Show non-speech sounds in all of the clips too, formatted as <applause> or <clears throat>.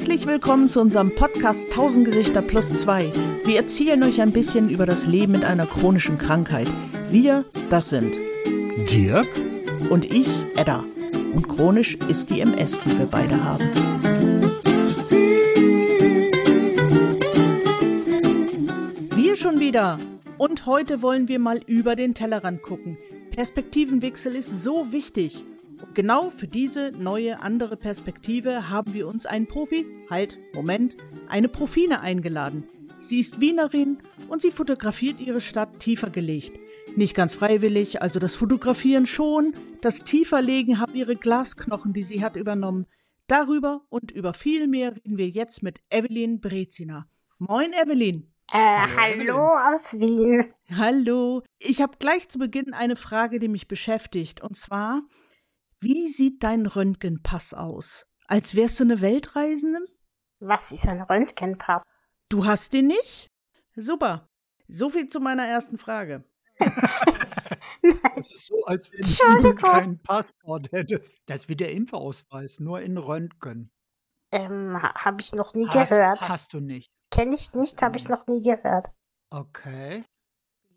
Herzlich willkommen zu unserem Podcast 1000 Gesichter plus 2. Wir erzählen euch ein bisschen über das Leben mit einer chronischen Krankheit. Wir, das sind Dirk und ich, Edda. Und chronisch ist die MS, die wir beide haben. Wir schon wieder. Und heute wollen wir mal über den Tellerrand gucken. Perspektivenwechsel ist so wichtig. Genau für diese neue andere Perspektive haben wir uns einen Profi, halt, Moment, eine Profine eingeladen. Sie ist Wienerin und sie fotografiert ihre Stadt tiefer gelegt. Nicht ganz freiwillig, also das Fotografieren schon, das Tieferlegen haben ihre Glasknochen, die sie hat, übernommen. Darüber und über viel mehr reden wir jetzt mit Evelyn Brezina. Moin, Evelyn. Äh, hallo, hallo aus Wien. Hallo. Ich habe gleich zu Beginn eine Frage, die mich beschäftigt. Und zwar, wie sieht dein Röntgenpass aus? Als wärst du eine Weltreisende? Was ist ein Röntgenpass? Du hast den nicht? Super. So viel zu meiner ersten Frage. <laughs> Es ist so, als wenn du kein Passport hättest. Das ist wie der Impfausweis, nur in Röntgen. Ähm, habe ich noch nie Hast, gehört. hast du nicht. Kenne ich nicht, habe ich noch nie gehört. Okay.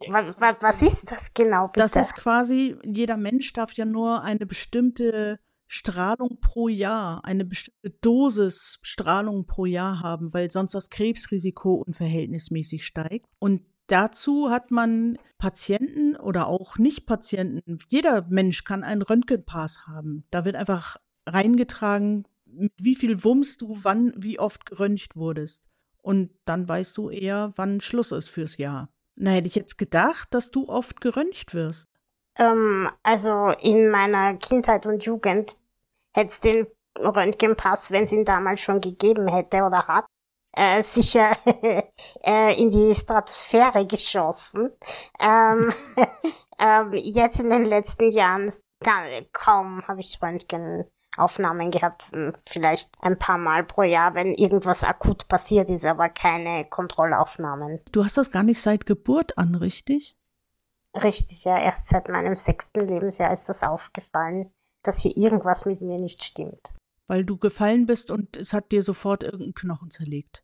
Was, ist das genau, bitte? Das ist quasi, jeder Mensch darf ja nur eine bestimmte Strahlung pro Jahr, eine bestimmte Dosis Strahlung pro Jahr haben, weil sonst das Krebsrisiko unverhältnismäßig steigt. Und dazu hat man Patienten oder auch Nicht-Patienten. Jeder Mensch kann einen Röntgenpass haben. Da wird einfach reingetragen, mit wie viel Wumms du wann, wie oft geröntgt wurdest. Und dann weißt du eher, wann Schluss ist fürs Jahr. Na, hätte ich jetzt gedacht, dass du oft geröntgt wirst. Ähm, also in meiner Kindheit und Jugend hätte es den Röntgenpass, wenn es ihn damals schon gegeben hätte oder hat, äh, sicher <laughs> äh, in die Stratosphäre geschossen. Ähm, <laughs> <laughs> ähm, jetzt in den letzten Jahren gar, kaum habe ich Röntgenaufnahmen gehabt, hm, vielleicht ein paar Mal pro Jahr, wenn irgendwas akut passiert ist, aber keine Kontrollaufnahmen. Du hast das gar nicht seit Geburt an, richtig? Richtig, ja, erst seit meinem sechsten Lebensjahr ist das aufgefallen, dass hier irgendwas mit mir nicht stimmt. Weil du gefallen bist und es hat dir sofort irgendeinen Knochen zerlegt.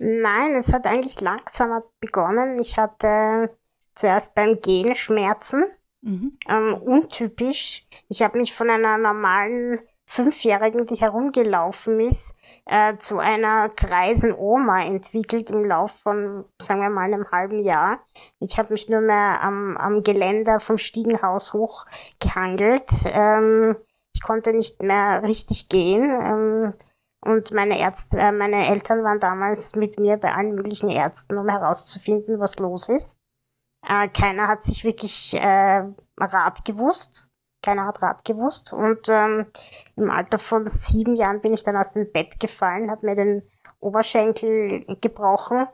Nein, es hat eigentlich langsamer begonnen. Ich hatte zuerst beim Gehen Schmerzen, Mhm. ähm, untypisch. Ich habe mich von einer normalen Fünfjährigen, die herumgelaufen ist, äh, zu einer greisen Oma entwickelt im Lauf von, sagen wir mal, einem halben Jahr. Ich habe mich nur mehr am, am Geländer vom Stiegenhaus hoch gehangelt. Ähm, ich konnte nicht mehr richtig gehen. Ähm, und meine Ärzte, äh, meine Eltern waren damals mit mir bei allen möglichen Ärzten, um herauszufinden, was los ist. Äh, keiner hat sich wirklich äh, Rat gewusst. Keiner hat Rat gewusst. Und ähm, im Alter von sieben Jahren bin ich dann aus dem Bett gefallen, habe mir den Oberschenkel gebrochen.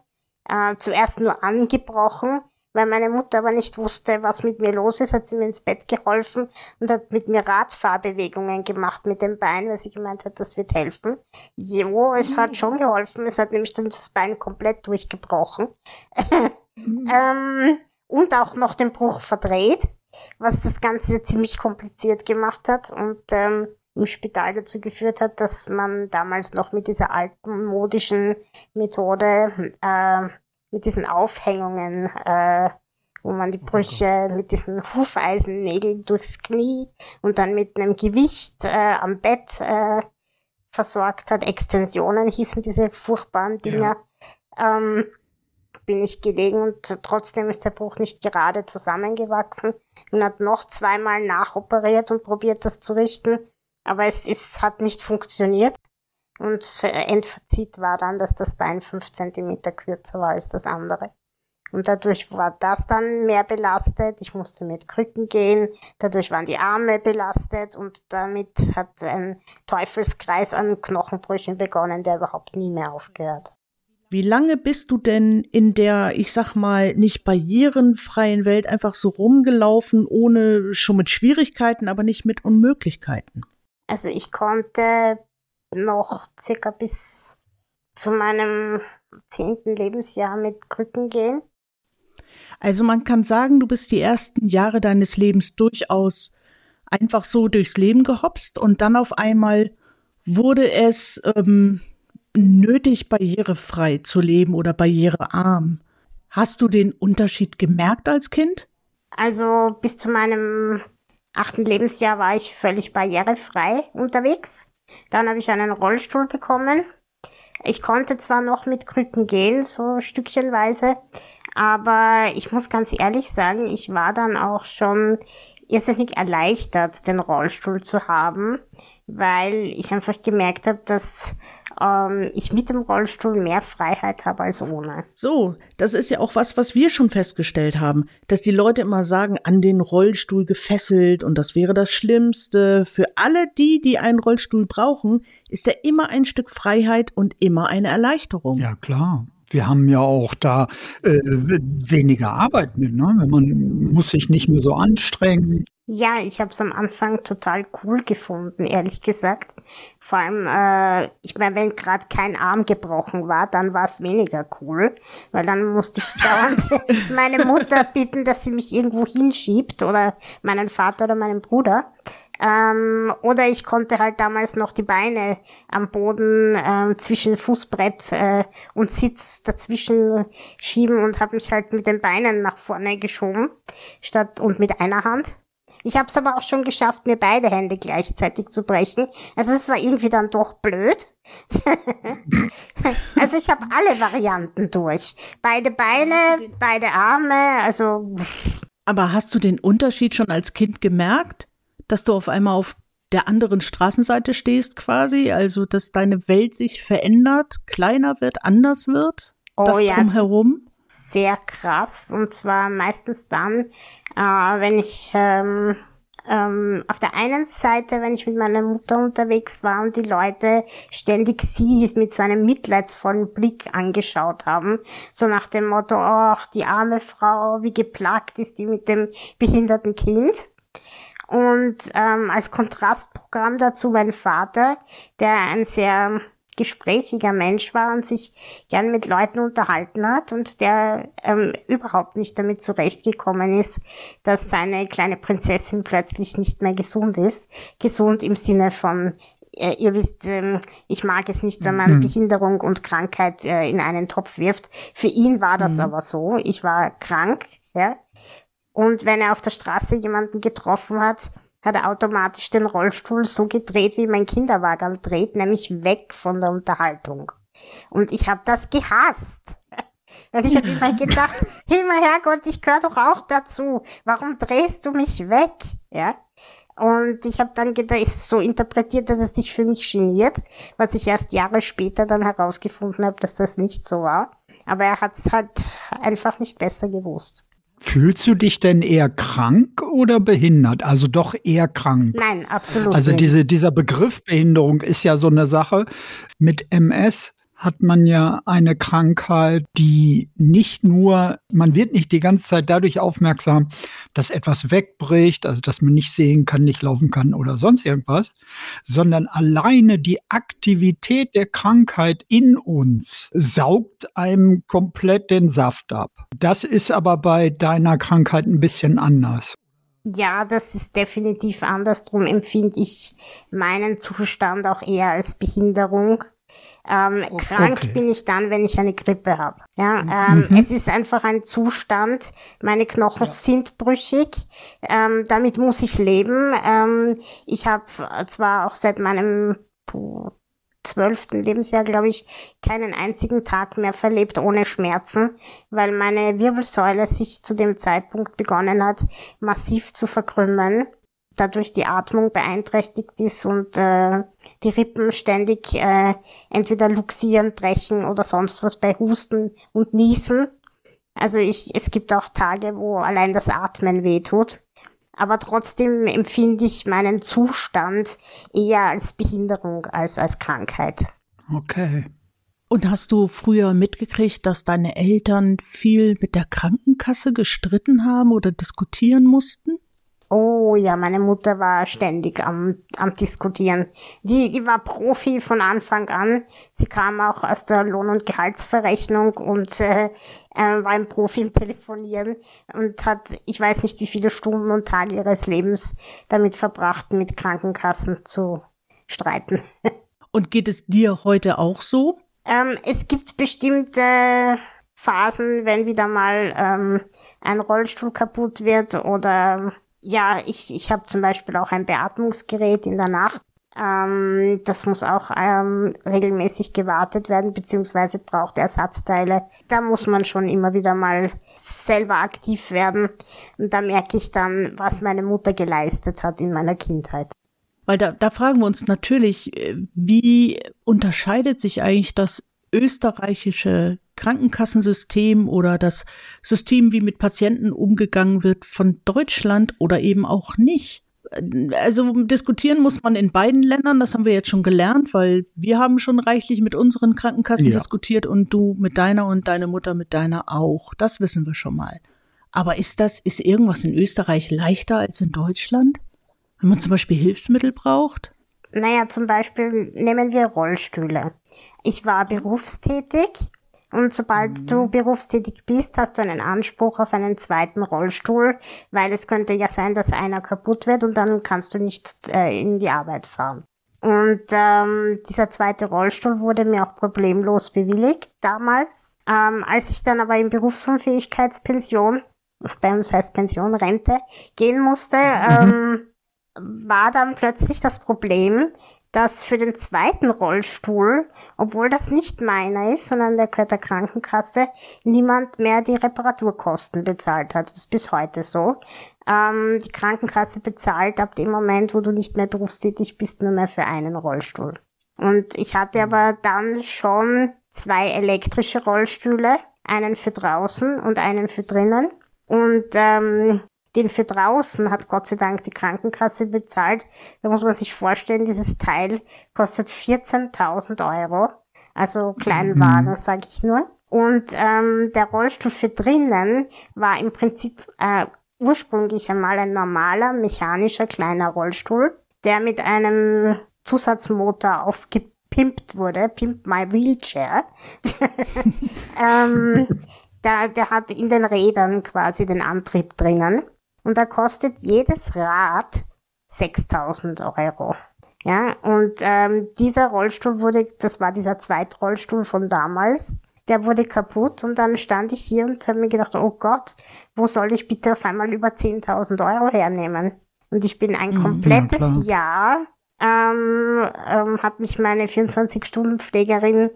Äh, zuerst nur angebrochen, weil meine Mutter aber nicht wusste, was mit mir los ist, hat sie mir ins Bett geholfen und hat mit mir Radfahrbewegungen gemacht mit dem Bein, weil sie gemeint hat, das wird helfen. Jo, es hat schon geholfen. Es hat nämlich dann das Bein komplett durchgebrochen. <laughs> ähm, und auch noch den Bruch verdreht, was das Ganze ziemlich kompliziert gemacht hat und ähm, im Spital dazu geführt hat, dass man damals noch mit dieser alten modischen Methode, äh, mit diesen Aufhängungen, äh, wo man die Brüche mit diesen Hufeisennägeln durchs Knie und dann mit einem Gewicht äh, am Bett äh, versorgt hat. Extensionen hießen diese furchtbaren Dinger. Ähm, bin ich gelegen und trotzdem ist der Bruch nicht gerade zusammengewachsen und hat noch zweimal nachoperiert und probiert das zu richten, aber es ist, hat nicht funktioniert. Und Endfazit war dann, dass das Bein fünf Zentimeter kürzer war als das andere. Und dadurch war das dann mehr belastet. Ich musste mit Krücken gehen. Dadurch waren die Arme belastet und damit hat ein Teufelskreis an Knochenbrüchen begonnen, der überhaupt nie mehr aufgehört. Wie lange bist du denn in der, ich sag mal, nicht barrierenfreien Welt einfach so rumgelaufen, ohne schon mit Schwierigkeiten, aber nicht mit Unmöglichkeiten? Also ich konnte noch circa bis zu meinem zehnten Lebensjahr mit Krücken gehen. Also man kann sagen, du bist die ersten Jahre deines Lebens durchaus einfach so durchs Leben gehopst und dann auf einmal wurde es ähm, nötig, barrierefrei zu leben oder barrierearm. Hast du den Unterschied gemerkt als Kind? Also bis zu meinem achten Lebensjahr war ich völlig barrierefrei unterwegs. Dann habe ich einen Rollstuhl bekommen. Ich konnte zwar noch mit Krücken gehen, so stückchenweise, aber ich muss ganz ehrlich sagen, ich war dann auch schon irrsinnig erleichtert, den Rollstuhl zu haben, weil ich einfach gemerkt habe, dass ähm, ich mit dem Rollstuhl mehr Freiheit habe als ohne. So, das ist ja auch was, was wir schon festgestellt haben, dass die Leute immer sagen, an den Rollstuhl gefesselt und das wäre das Schlimmste. Für alle die, die einen Rollstuhl brauchen, ist er immer ein Stück Freiheit und immer eine Erleichterung. Ja, klar wir haben ja auch da äh, weniger Arbeit mit, ne? Man muss sich nicht mehr so anstrengen. Ja, ich habe es am Anfang total cool gefunden, ehrlich gesagt. Vor allem, äh, ich meine, wenn gerade kein Arm gebrochen war, dann war es weniger cool, weil dann musste ich dauernd <laughs> <laughs> meine Mutter bitten, dass sie mich irgendwo hinschiebt oder meinen Vater oder meinen Bruder. Ähm, oder ich konnte halt damals noch die Beine am Boden äh, zwischen Fußbrett äh, und Sitz dazwischen schieben und habe mich halt mit den Beinen nach vorne geschoben statt und mit einer Hand. Ich habe es aber auch schon geschafft, mir beide Hände gleichzeitig zu brechen. Also es war irgendwie dann doch blöd. <laughs> also ich habe alle Varianten durch. Beide Beine, beide Arme, also. Aber hast du den Unterschied schon als Kind gemerkt? Dass du auf einmal auf der anderen Straßenseite stehst quasi, also dass deine Welt sich verändert, kleiner wird, anders wird, oh, das ja, drumherum? Sehr krass und zwar meistens dann, äh, wenn ich ähm, ähm, auf der einen Seite, wenn ich mit meiner Mutter unterwegs war und die Leute ständig sie mit so einem mitleidsvollen Blick angeschaut haben, so nach dem Motto, ach, die arme Frau, wie geplagt ist die mit dem behinderten Kind. Und ähm, als Kontrastprogramm dazu mein Vater, der ein sehr gesprächiger Mensch war und sich gern mit Leuten unterhalten hat und der ähm, überhaupt nicht damit zurechtgekommen ist, dass seine kleine Prinzessin plötzlich nicht mehr gesund ist. Gesund im Sinne von äh, ihr wisst, ähm, ich mag es nicht, wenn man mhm. Behinderung und Krankheit äh, in einen Topf wirft. Für ihn war das mhm. aber so. Ich war krank, ja. Und wenn er auf der Straße jemanden getroffen hat, hat er automatisch den Rollstuhl so gedreht, wie mein Kinderwagen dreht, nämlich weg von der Unterhaltung. Und ich habe das gehasst. <laughs> Und ich habe immer gedacht, <laughs> Himmel, Herrgott, ich gehöre doch auch dazu. Warum drehst du mich weg? Ja. Und ich habe dann gedacht, ist so interpretiert, dass es dich für mich geniert, was ich erst Jahre später dann herausgefunden habe, dass das nicht so war. Aber er hat es halt einfach nicht besser gewusst. Fühlst du dich denn eher krank oder behindert? Also doch eher krank. Nein, absolut. Also nicht. diese, dieser Begriff Behinderung ist ja so eine Sache. Mit MS hat man ja eine Krankheit, die nicht nur, man wird nicht die ganze Zeit dadurch aufmerksam, dass etwas wegbricht, also dass man nicht sehen kann, nicht laufen kann oder sonst irgendwas, sondern alleine die Aktivität der Krankheit in uns saugt einem komplett den Saft ab. Das ist aber bei deiner Krankheit ein bisschen anders. Ja, das ist definitiv anders. Darum empfinde ich meinen Zustand auch eher als Behinderung. Ähm, okay. Krank bin ich dann, wenn ich eine Grippe habe. Ja, ähm, mhm. Es ist einfach ein Zustand. Meine Knochen ja. sind brüchig. Ähm, damit muss ich leben. Ähm, ich habe zwar auch seit meinem zwölften Lebensjahr, glaube ich, keinen einzigen Tag mehr verlebt ohne Schmerzen, weil meine Wirbelsäule sich zu dem Zeitpunkt begonnen hat, massiv zu verkrümmen dadurch die Atmung beeinträchtigt ist und äh, die Rippen ständig äh, entweder luxieren, brechen oder sonst was bei Husten und Niesen. Also ich, es gibt auch Tage, wo allein das Atmen wehtut. Aber trotzdem empfinde ich meinen Zustand eher als Behinderung als als Krankheit. Okay. Und hast du früher mitgekriegt, dass deine Eltern viel mit der Krankenkasse gestritten haben oder diskutieren mussten? Oh ja, meine Mutter war ständig am, am Diskutieren. Die, die war Profi von Anfang an. Sie kam auch aus der Lohn- und Gehaltsverrechnung und äh, äh, war ein Profi im Telefonieren und hat, ich weiß nicht, wie viele Stunden und Tage ihres Lebens damit verbracht, mit Krankenkassen zu streiten. <laughs> Und geht es dir heute auch so? Ähm, es gibt bestimmte Phasen, wenn wieder mal ähm, ein Rollstuhl kaputt wird oder ja, ich, ich habe zum Beispiel auch ein Beatmungsgerät in der Nacht. Ähm, das muss auch ähm, regelmäßig gewartet werden, beziehungsweise braucht Ersatzteile. Da muss man schon immer wieder mal selber aktiv werden. Und da merke ich dann, was meine Mutter geleistet hat in meiner Kindheit. Weil da, da fragen wir uns natürlich, äh, wie unterscheidet sich eigentlich das österreichische Krankenkassensystem oder das System, wie mit Patienten umgegangen wird, von Deutschland oder eben auch nicht? Also diskutieren muss man in beiden Ländern, das haben wir jetzt schon gelernt, weil wir haben schon reichlich mit unseren Krankenkassen ja. diskutiert und du mit deiner und deine Mutter mit deiner auch. Das wissen wir schon mal. Aber ist das, ist irgendwas in Österreich leichter als in Deutschland? Wenn man zum Beispiel Hilfsmittel braucht? Naja, zum Beispiel nehmen wir Rollstühle. Ich war berufstätig und sobald mhm. du berufstätig bist, hast du einen Anspruch auf einen zweiten Rollstuhl, weil es könnte ja sein, dass einer kaputt wird und dann kannst du nicht äh, in die Arbeit fahren. Und ähm, dieser zweite Rollstuhl wurde mir auch problemlos bewilligt damals. Ähm, als ich dann aber in Berufsunfähigkeitspension, bei uns heißt Pension, Rente, gehen musste, mhm. ähm, war dann plötzlich das Problem, dass für den zweiten Rollstuhl, obwohl das nicht meiner ist, sondern der gehört der Krankenkasse, niemand mehr die Reparaturkosten bezahlt hat. Das ist bis heute so. Ähm, die Krankenkasse bezahlt ab dem Moment, wo du nicht mehr berufstätig bist, nur mehr für einen Rollstuhl. Und ich hatte aber dann schon zwei elektrische Rollstühle, einen für draußen und einen für drinnen. Und ähm, den für draußen hat Gott sei Dank die Krankenkasse bezahlt. Da muss man sich vorstellen, dieses Teil kostet 14.000 Euro. Also Kleinwagen, mhm. sage ich nur. Und ähm, der Rollstuhl für drinnen war im Prinzip äh, ursprünglich einmal ein normaler mechanischer kleiner Rollstuhl, der mit einem Zusatzmotor aufgepimpt wurde, Pimp My Wheelchair. <laughs> ähm, <laughs> der, der hat in den Rädern quasi den Antrieb drinnen. Und da kostet jedes Rad 6000 Euro. Ja, und ähm, dieser Rollstuhl wurde, das war dieser Zweitrollstuhl von damals, der wurde kaputt und dann stand ich hier und habe mir gedacht, oh Gott, wo soll ich bitte auf einmal über 10.000 Euro hernehmen? Und ich bin ein mhm, komplettes ja, Jahr, ähm, ähm, hat mich meine 24-Stunden-Pflegerin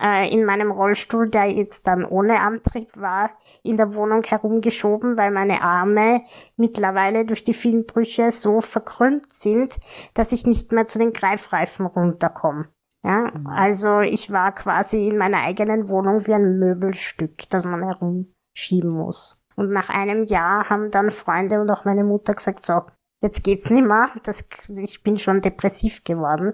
äh, in meinem Rollstuhl, der jetzt dann ohne Antrieb war, in der Wohnung herumgeschoben, weil meine Arme mittlerweile durch die vielen Brüche so verkrümmt sind, dass ich nicht mehr zu den Greifreifen runterkomme. Ja, mhm. also ich war quasi in meiner eigenen Wohnung wie ein Möbelstück, das man herumschieben muss. Und nach einem Jahr haben dann Freunde und auch meine Mutter gesagt, so, jetzt geht's nimmer, das, ich bin schon depressiv geworden.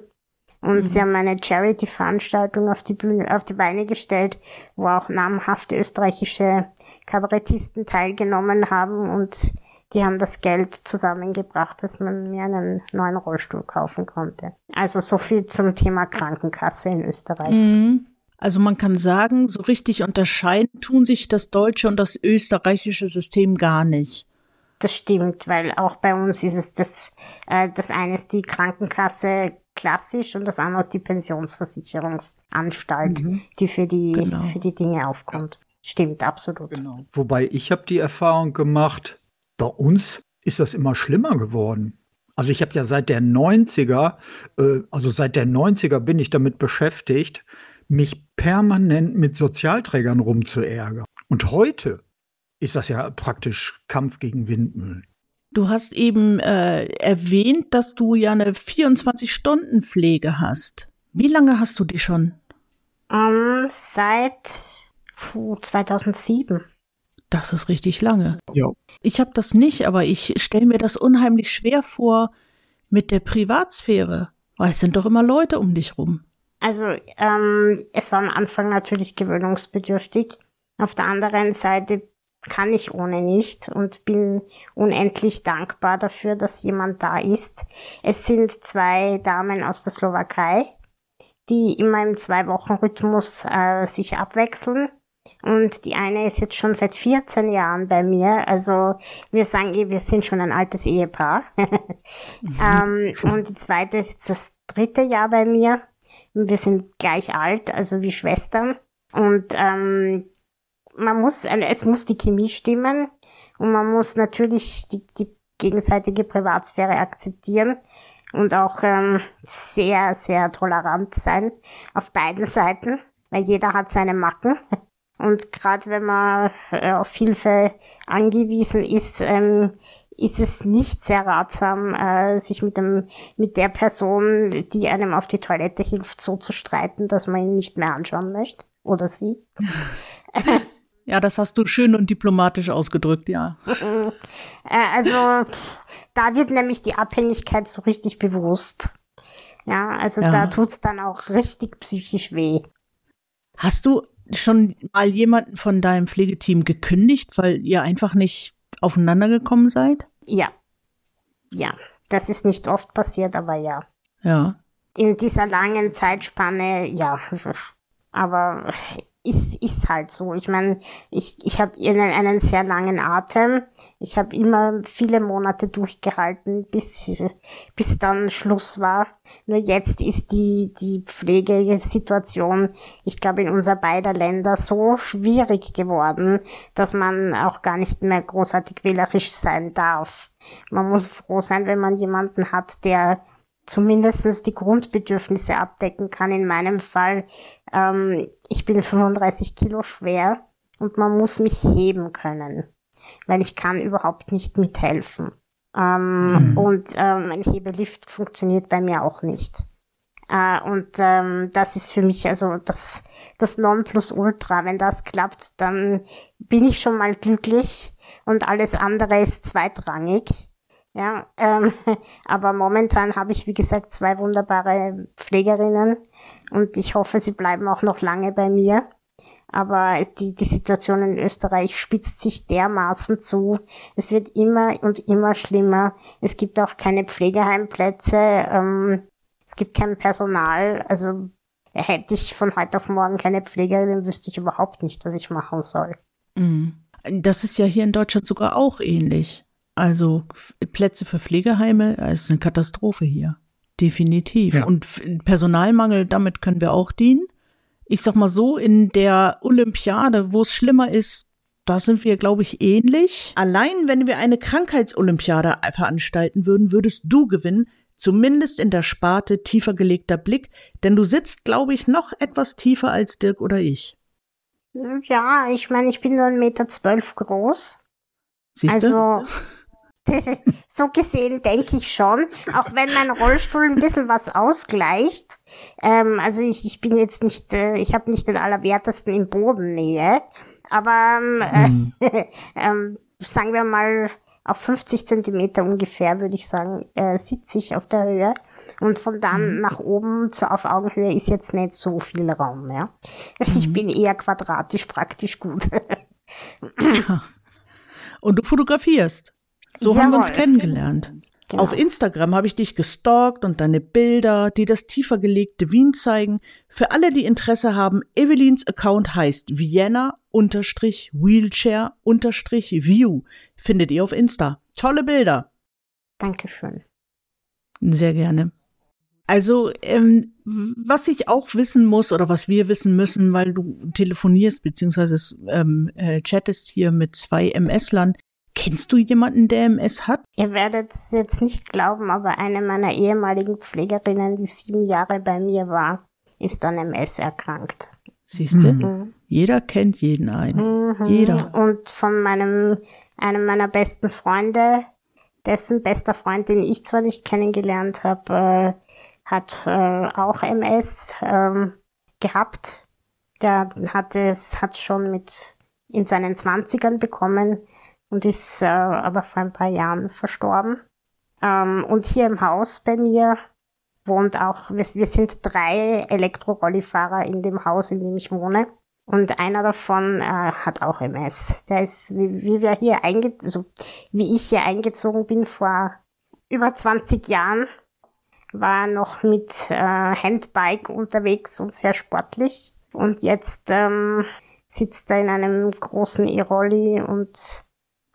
Und mhm. sie haben eine Charity-Veranstaltung auf die Bühne, auf die Beine gestellt, wo auch namhafte österreichische Kabarettisten teilgenommen haben und die haben das Geld zusammengebracht, dass man mir einen neuen Rollstuhl kaufen konnte. Also so viel zum Thema Krankenkasse in Österreich. Mhm. Also man kann sagen, so richtig unterscheiden tun sich das deutsche und das österreichische System gar nicht. Das stimmt, weil auch bei uns ist es das, äh, das eine ist die Krankenkasse klassisch und das andere ist die Pensionsversicherungsanstalt, mhm. die für die, genau. für die Dinge aufkommt. Stimmt, absolut. Genau. Wobei ich habe die Erfahrung gemacht, bei uns ist das immer schlimmer geworden. Also ich habe ja seit der 90er, äh, also seit der 90er bin ich damit beschäftigt, mich permanent mit Sozialträgern rumzuärgern. Und heute ist das ja praktisch Kampf gegen Windmühlen. Du hast eben äh, erwähnt, dass du ja eine 24-Stunden-Pflege hast. Wie lange hast du die schon? Um, ähm, seit puh, 2007. Das ist richtig lange. Ja. Ich habe das nicht, aber ich stelle mir das unheimlich schwer vor mit der Privatsphäre, weil es sind doch immer Leute um dich rum. Also ähm, es war am Anfang natürlich gewöhnungsbedürftig. Auf der anderen Seite kann ich ohne nicht und bin unendlich dankbar dafür, dass jemand da ist. Es sind zwei Damen aus der Slowakei, die immer im Zwei-Wochen-Rhythmus äh, sich abwechseln. Und die eine ist jetzt schon seit 14 Jahren bei mir. Also wir sagen eh, wir sind schon ein altes Ehepaar. <laughs> ähm, und die zweite ist jetzt das dritte Jahr bei mir. Wir sind gleich alt, also wie Schwestern. Und ähm, man muss, es muss die Chemie stimmen und man muss natürlich die, die gegenseitige Privatsphäre akzeptieren und auch ähm, sehr, sehr tolerant sein auf beiden Seiten, weil jeder hat seine Macken. Und gerade wenn man äh, auf Hilfe angewiesen ist, ähm, ist es nicht sehr ratsam, äh, sich mit dem, mit der Person, die einem auf die Toilette hilft, so zu streiten, dass man ihn nicht mehr anschauen möchte. Oder sie. <laughs> Ja, das hast du schön und diplomatisch ausgedrückt, ja. <laughs> Äh, also, da wird nämlich die Abhängigkeit so richtig bewusst. Ja, also ja. da tut's dann auch richtig psychisch weh. Hast du schon mal jemanden von deinem Pflegeteam gekündigt, weil ihr einfach nicht aufeinander gekommen seid? Ja. Ja. Das ist nicht oft passiert, aber ja. Ja. In dieser langen Zeitspanne, ja. <laughs> Aber ist, ist halt so. Ich meine, ich, ich habe einen, einen sehr langen Atem. Ich habe immer viele Monate durchgehalten, bis, bis dann Schluss war. Nur jetzt ist die, die Pflegesituation, ich glaube, in unser beider Länder so schwierig geworden, dass man auch gar nicht mehr großartig wählerisch sein darf. Man muss froh sein, wenn man jemanden hat, der zumindest die Grundbedürfnisse abdecken kann. In meinem Fall, ähm, ich bin 35 Kilo schwer und man muss mich heben können, weil ich kann überhaupt nicht mithelfen. Ähm, mhm. Und ähm, ein Hebelift funktioniert bei mir auch nicht. Äh, und ähm, das ist für mich also das, das Nonplusultra. Wenn das klappt, dann bin ich schon mal glücklich und alles andere ist zweitrangig. Ja, ähm, <laughs> aber momentan habe ich, wie gesagt, zwei wunderbare Pflegerinnen und ich hoffe, sie bleiben auch noch lange bei mir. Aber die, die Situation in Österreich spitzt sich dermaßen zu. Es wird immer und immer schlimmer. Es gibt auch keine Pflegeheimplätze. Ähm, es gibt kein Personal. Also hätte ich von heute auf morgen keine Pflegerin, wüsste ich überhaupt nicht, was ich machen soll. Mhm. Das ist ja hier in Deutschland sogar auch ähnlich. Also Plätze für Pflegeheime ist eine Katastrophe hier. Definitiv. Ja. Und Personalmangel, damit können wir auch dienen. Ich sag mal so, in der Olympiade, wo es schlimmer ist, da sind wir, glaube ich, ähnlich. Allein wenn wir eine Krankheitsolympiade veranstalten würden, würdest du gewinnen, zumindest in der Sparte tiefer gelegter Blick, denn du sitzt, glaube ich, noch etwas tiefer als Dirk oder ich. Ja, ich meine, ich bin nur 1,12 Meter zwölf groß. Siehst du? Also, <laughs> <laughs> so gesehen denke ich schon, auch wenn mein Rollstuhl ein bisschen was ausgleicht. Ähm, also ich, ich bin jetzt nicht, äh, ich habe nicht den allerwertesten in Bodennähe, aber ähm, äh, <laughs> sagen wir mal auf 50 Zentimeter ungefähr, würde ich sagen, äh, sitze ich auf der Höhe. Und von dann mhm. nach oben zu, auf Augenhöhe ist jetzt nicht so viel Raum, ja. <laughs> Ich mhm. bin eher quadratisch praktisch gut. Und du fotografierst. So Jawohl. haben wir uns kennengelernt. Genau. Auf Instagram habe ich dich gestalkt und deine Bilder, die das tiefer gelegte Wien zeigen. Für alle, die Interesse haben, Evelyns Account heißt Vienna-Wheelchair-View. Findet ihr auf Insta. Tolle Bilder. Dankeschön. Sehr gerne. Also, ähm, was ich auch wissen muss oder was wir wissen müssen, weil du telefonierst beziehungsweise ähm, äh, chattest hier mit zwei MS-Lern, Kennst du jemanden, der MS hat? Ihr werdet es jetzt nicht glauben, aber eine meiner ehemaligen Pflegerinnen, die sieben Jahre bei mir war, ist an MS erkrankt. Siehst du? Mhm. Jeder kennt jeden einen. Mhm. Jeder. Und von meinem, einem meiner besten Freunde, dessen bester Freund, den ich zwar nicht kennengelernt habe, äh, hat äh, auch MS ähm, gehabt. Der hat es hat schon mit in seinen Zwanzigern bekommen und ist äh, aber vor ein paar Jahren verstorben. Ähm, und hier im Haus bei mir wohnt auch, wir, wir sind drei Elektrorollifahrer in dem Haus, in dem ich wohne. Und einer davon äh, hat auch MS. Der ist, wie, wie wir hier eingezogen, also wie ich hier eingezogen bin vor über 20 Jahren, war noch mit äh, Handbike unterwegs und sehr sportlich. Und jetzt ähm, sitzt er in einem großen E-Rolli und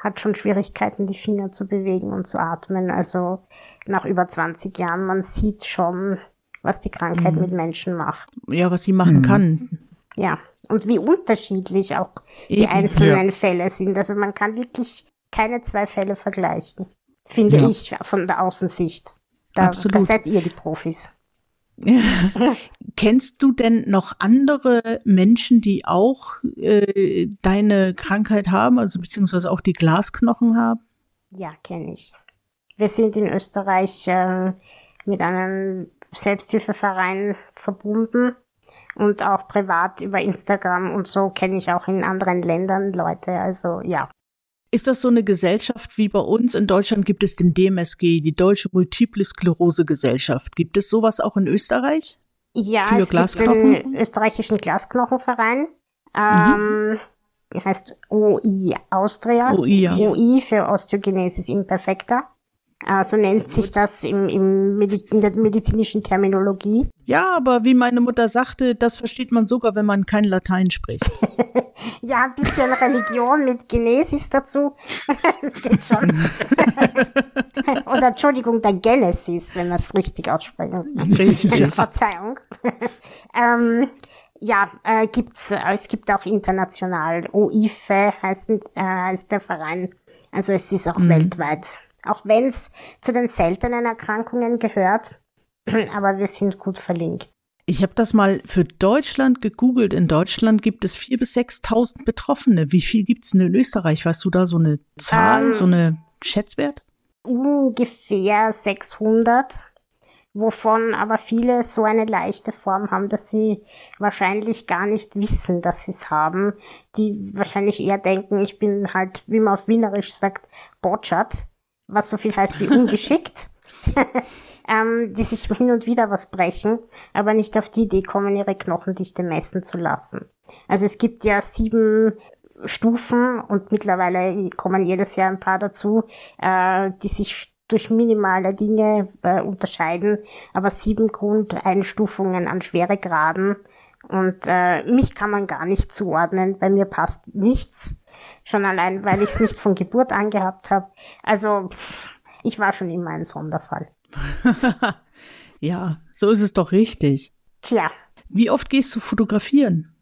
hat schon Schwierigkeiten, die Finger zu bewegen und zu atmen. Also nach über 20 Jahren, man sieht schon, was die Krankheit mhm. mit Menschen macht. Ja, was sie machen mhm. kann. Ja, und wie unterschiedlich auch Eben, die einzelnen ja. Fälle sind. Also man kann wirklich keine zwei Fälle vergleichen, finde ja. ich von der Außensicht. Da, Absolut. da seid ihr die Profis. <laughs> Kennst du denn noch andere Menschen, die auch äh, deine Krankheit haben, also beziehungsweise auch die Glasknochen haben? Ja, kenne ich. Wir sind in Österreich äh, mit einem Selbsthilfeverein verbunden und auch privat über Instagram und so kenne ich auch in anderen Ländern Leute. Also ja. Ist das so eine Gesellschaft wie bei uns? In Deutschland gibt es den DMSG, die Deutsche Multiple Sklerose Gesellschaft. Gibt es sowas auch in Österreich? Ja, Für es Glasknochen? gibt den österreichischen Glasknochenverein. Ähm, mhm. heißt OI Austria. OI, ja. OI für Osteogenesis Imperfecta. Äh, so nennt sich das im, im in der medizinischen Terminologie. Ja, aber wie meine Mutter sagte, das versteht man sogar, wenn man kein Latein spricht. <laughs> ja, ein bisschen Religion mit Genesis dazu. <laughs> Geht schon. <laughs> Oder Entschuldigung, der Genesis, wenn wir es richtig aussprechen. Richtig. Verzeihung. ähm, ja, äh, gibt's, äh, es gibt auch international. OIFE heißt, äh, heißt der Verein. Also es ist auch mhm. weltweit auch wenn es zu den seltenen Erkrankungen gehört. <clears throat> Aber wir sind gut verlinkt. Ich habe das mal für Deutschland gegoogelt. In Deutschland gibt es 4.000 bis 6.000 Betroffene. Wie viel gibt es in Österreich? Weißt du da so eine Zahl, ähm, so eine Schätzwert? Ungefähr 600, wovon aber viele so eine leichte Form haben, dass sie wahrscheinlich gar nicht wissen, dass sie es haben. Die wahrscheinlich eher denken, ich bin halt, wie man auf Wienerisch sagt, botschert was so viel heißt wie ungeschickt, <laughs> ähm, die sich hin und wieder was brechen, aber nicht auf die Idee kommen, ihre Knochendichte messen zu lassen. Also es gibt ja sieben Stufen und mittlerweile kommen jedes Jahr ein paar dazu, äh, die sich durch minimale Dinge äh, unterscheiden, aber sieben Grundeinstufungen an Schweregraden. Und äh, mich kann man gar nicht zuordnen, bei mir passt nichts. Schon allein, weil ich es nicht von Geburt an gehabt habe. Also ich war schon immer ein Sonderfall. <laughs> ja, so ist es doch richtig. Tja. Wie oft gehst du fotografieren?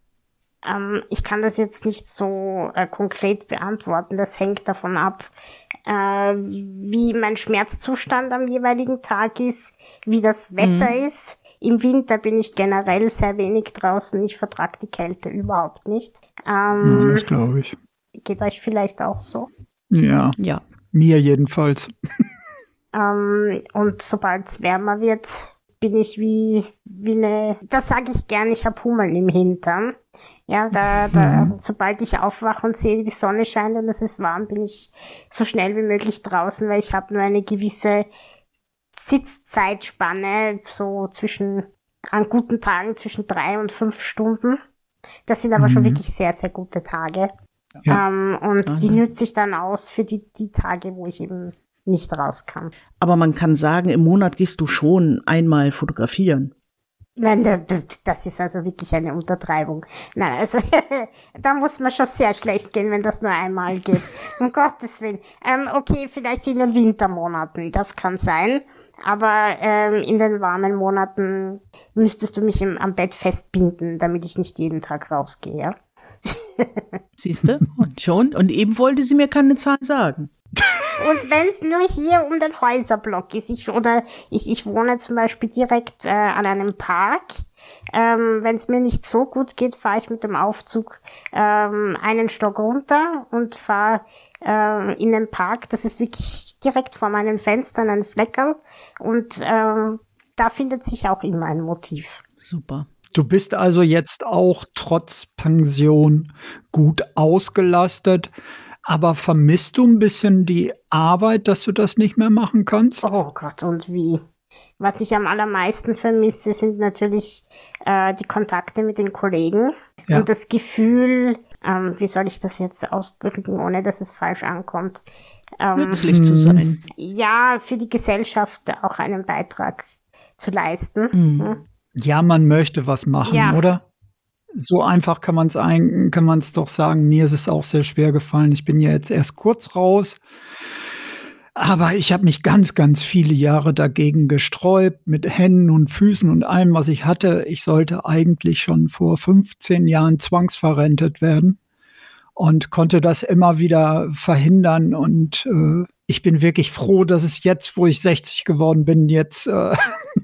Ähm, ich kann das jetzt nicht so äh, konkret beantworten. Das hängt davon ab, äh, wie mein Schmerzzustand am jeweiligen Tag ist, wie das Wetter mhm. ist. Im Winter bin ich generell sehr wenig draußen. Ich vertrage die Kälte überhaupt nicht. Ähm, ja, das glaube ich. Geht euch vielleicht auch so? Ja. Ja. Mir jedenfalls. ähm, und sobald es wärmer wird, bin ich wie, wie eine, das sage ich gern, ich habe Hummeln im Hintern. Ja, da, da, mhm. sobald ich aufwache und sehe, die Sonne scheint und es ist warm, bin ich so schnell wie möglich draußen, weil ich habe nur eine gewisse Sitzzeitspanne, so zwischen, an guten Tagen zwischen drei und fünf Stunden. Das sind aber mhm. schon wirklich sehr, sehr gute Tage. Ja. Ähm, und Aha. die nütze ich dann aus für die, die Tage, wo ich eben nicht raus kann. Aber man kann sagen, im Monat gehst du schon einmal fotografieren. Nein, das ist also wirklich eine Untertreibung. Nein, also <laughs> da muss man schon sehr schlecht gehen, wenn das nur einmal geht. <laughs> Um Gottes Willen. Ähm, okay, vielleicht in den Wintermonaten, das kann sein. Aber ähm, in den warmen Monaten müsstest du mich im, am Bett festbinden, damit ich nicht jeden Tag rausgehe. <laughs> Siehst du? Und schon. Und eben wollte sie mir keine Zahlen sagen. Und wenn es nur hier um den Häuserblock ist, ich, oder ich, ich wohne zum Beispiel direkt äh, an einem Park. Ähm, wenn es mir nicht so gut geht, fahre ich mit dem Aufzug ähm, einen Stock runter und fahre äh, in den Park. Das ist wirklich direkt vor meinen Fenstern ein Fleckerl. Und ähm, da findet sich auch immer ein Motiv. Super. Du bist also jetzt auch trotz Pension gut ausgelastet. Aber vermisst du ein bisschen die Arbeit, dass du das nicht mehr machen kannst? Oh Gott, und wie? Was ich am allermeisten vermisse, sind natürlich äh, die Kontakte mit den Kollegen ja. und das Gefühl, ähm, wie soll ich das jetzt ausdrücken, ohne dass es falsch ankommt? Ähm, Nützlich zu sein. Ja, für die Gesellschaft auch einen Beitrag zu leisten. Mhm. Ja, man möchte was machen, ja. oder? So einfach kann man es kann man es doch sagen. Mir ist es auch sehr schwer gefallen. Ich bin ja jetzt erst kurz raus. Aber ich habe mich ganz, ganz viele Jahre dagegen gesträubt, mit Händen und Füßen und allem, was ich hatte. Ich sollte eigentlich schon vor 15 Jahren zwangsverrentet werden und konnte das immer wieder verhindern. Und äh, ich bin wirklich froh, dass es jetzt, wo ich 60 geworden bin, jetzt äh,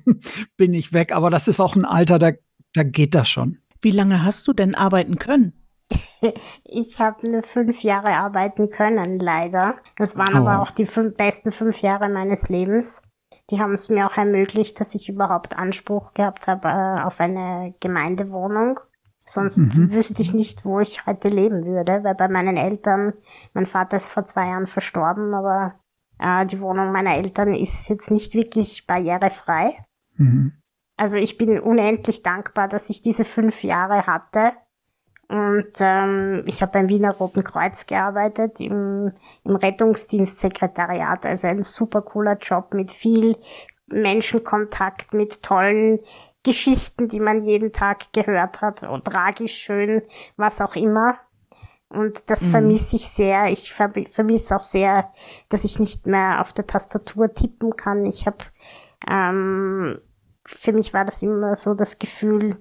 <laughs> bin ich weg. Aber das ist auch ein Alter, da, da geht das schon. Wie lange hast du denn arbeiten können? <laughs> Ich habe nur fünf Jahre arbeiten können, leider. Das waren oh. aber auch die fünf, besten fünf Jahre meines Lebens. Die haben es mir auch ermöglicht, dass ich überhaupt Anspruch gehabt habe äh, auf eine Gemeindewohnung. Sonst mhm. wüsste ich nicht, wo ich heute leben würde, weil bei meinen Eltern, mein Vater ist vor zwei Jahren verstorben, aber äh, die Wohnung meiner Eltern ist jetzt nicht wirklich barrierefrei. Mhm. Also ich bin unendlich dankbar, dass ich diese fünf Jahre hatte und ähm, ich habe beim Wiener Roten Kreuz gearbeitet, im, im Rettungsdienstsekretariat. Also ein super cooler Job mit viel Menschenkontakt, mit tollen Geschichten, die man jeden Tag gehört hat. Und tragisch, schön, was auch immer. Und das mhm. vermisse ich sehr. Ich ver vermisse auch sehr, dass ich nicht mehr auf der Tastatur tippen kann. Ich habe, ähm, für mich war das immer so das Gefühl,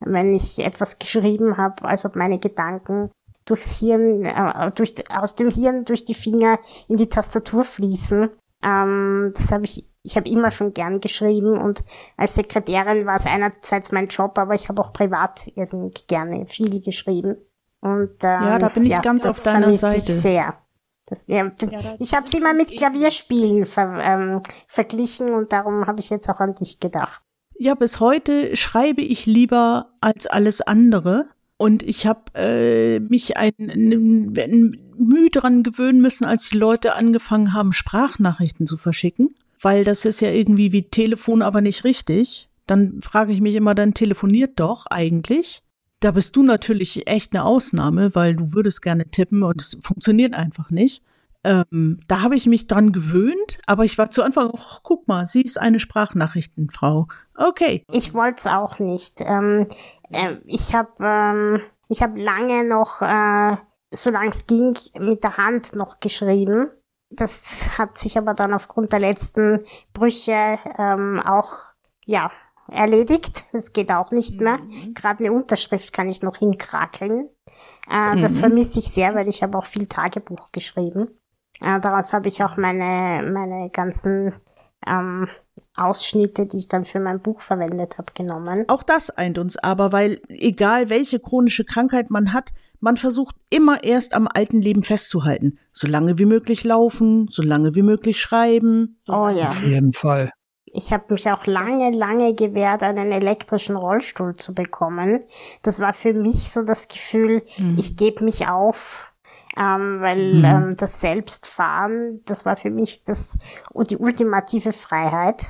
wenn ich etwas geschrieben habe, als ob meine Gedanken durchs Hirn, äh, durch, aus dem Hirn durch die Finger in die Tastatur fließen. Ähm, das habe ich, ich habe immer schon gern geschrieben und als Sekretärin war es einerseits mein Job, aber ich habe auch privat irrsinnig gerne viel geschrieben. Und, ähm, ja, da bin ich ja, ganz auf deiner Seite. sehr. Das, ja, ich habe es immer mit Klavierspielen ver, ähm, verglichen und darum habe ich jetzt auch an dich gedacht. Ja, bis heute schreibe ich lieber als alles andere. Und ich habe äh, mich ein, ein, ein Mühe dran gewöhnen müssen, als die Leute angefangen haben, Sprachnachrichten zu verschicken. Weil das ist ja irgendwie wie Telefon, aber nicht richtig. Dann frage ich mich immer, dann telefoniert doch eigentlich. Da bist du natürlich echt eine Ausnahme, weil du würdest gerne tippen und es funktioniert einfach nicht. Ähm, da habe ich mich dran gewöhnt, aber ich war zu Anfang, oh, guck mal, sie ist eine Sprachnachrichtenfrau. Okay. Ich wollte es auch nicht. Ähm, äh, ich habe ähm, ich hab lange noch, äh, solange es ging, mit der Hand noch geschrieben. Das hat sich aber dann aufgrund der letzten Brüche ähm, auch, ja, erledigt. Das geht auch nicht mehr. Mhm. Gerade eine Unterschrift kann ich noch hinkrakeln. Äh, mhm. Das vermisse ich sehr, weil ich habe auch viel Tagebuch geschrieben. Äh, daraus habe ich auch meine, meine ganzen ähm, Ausschnitte, die ich dann für mein Buch verwendet habe, genommen. Auch das eint uns aber, weil egal welche chronische Krankheit man hat, man versucht immer erst am alten Leben festzuhalten. So lange wie möglich laufen, so lange wie möglich schreiben. Oh ja. Auf jeden Fall. Ich habe mich auch lange, lange gewehrt, einen elektrischen Rollstuhl zu bekommen. Das war für mich so das Gefühl, mhm. ich gebe mich auf ähm, weil mhm. ähm, das Selbstfahren, das war für mich das die ultimative Freiheit.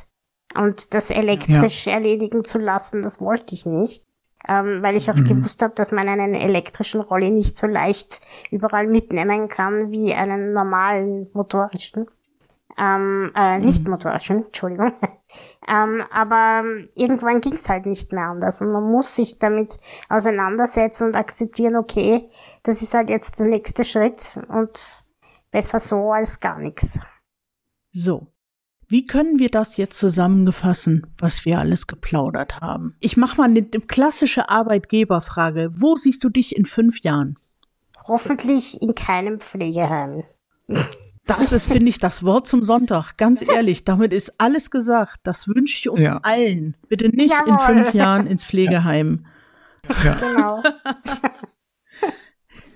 Und das elektrisch ja. erledigen zu lassen, das wollte ich nicht. Ähm, weil ich auch mhm. gewusst habe, dass man einen elektrischen Rolli nicht so leicht überall mitnehmen kann wie einen normalen motorischen ähm, äh, mhm. nicht motorischen, Entschuldigung. <laughs> ähm, aber irgendwann ging es halt nicht mehr anders und man muss sich damit auseinandersetzen und akzeptieren, okay, das ist halt jetzt der nächste Schritt und besser so als gar nichts. So. Wie können wir das jetzt zusammengefassen, was wir alles geplaudert haben? Ich mache mal eine klassische Arbeitgeberfrage. Wo siehst du dich in fünf Jahren? Hoffentlich in keinem Pflegeheim. <laughs> Das ist, finde ich, das Wort zum Sonntag. Ganz ehrlich, damit ist alles gesagt. Das wünsche ich uns ja. allen. Bitte nicht Jawohl. in fünf Jahren <laughs> ins Pflegeheim. Ja. Genau. <laughs>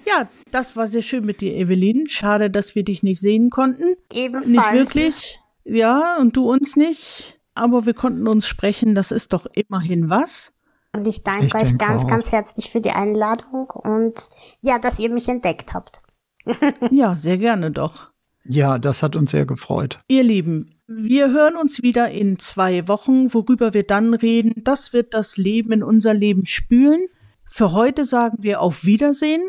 ja, das war sehr schön mit dir, Evelyn. Schade, dass wir dich nicht sehen konnten. Ebenfalls. Nicht wirklich. Ja, und du uns nicht. Aber wir konnten uns sprechen. Das ist doch immerhin was. Und ich danke ich euch ganz, auch. ganz herzlich für die Einladung und ja, dass ihr mich entdeckt habt. <laughs> ja, sehr gerne doch. Ja, das hat uns sehr gefreut. Ihr Lieben, wir hören uns wieder in zwei Wochen, worüber wir dann reden. Das wird das Leben in unser Leben spülen. Für heute sagen wir auf Wiedersehen.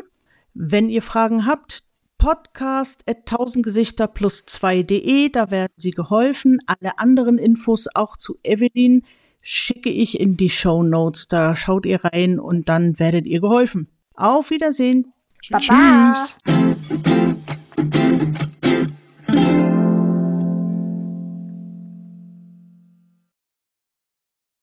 Wenn ihr Fragen habt, podcast at tausendgesichter plus 2.de, da werden Sie geholfen. Alle anderen Infos auch zu Evelyn schicke ich in die Show Notes. Da schaut ihr rein und dann werdet ihr geholfen. Auf Wiedersehen. Baba. Tschüss.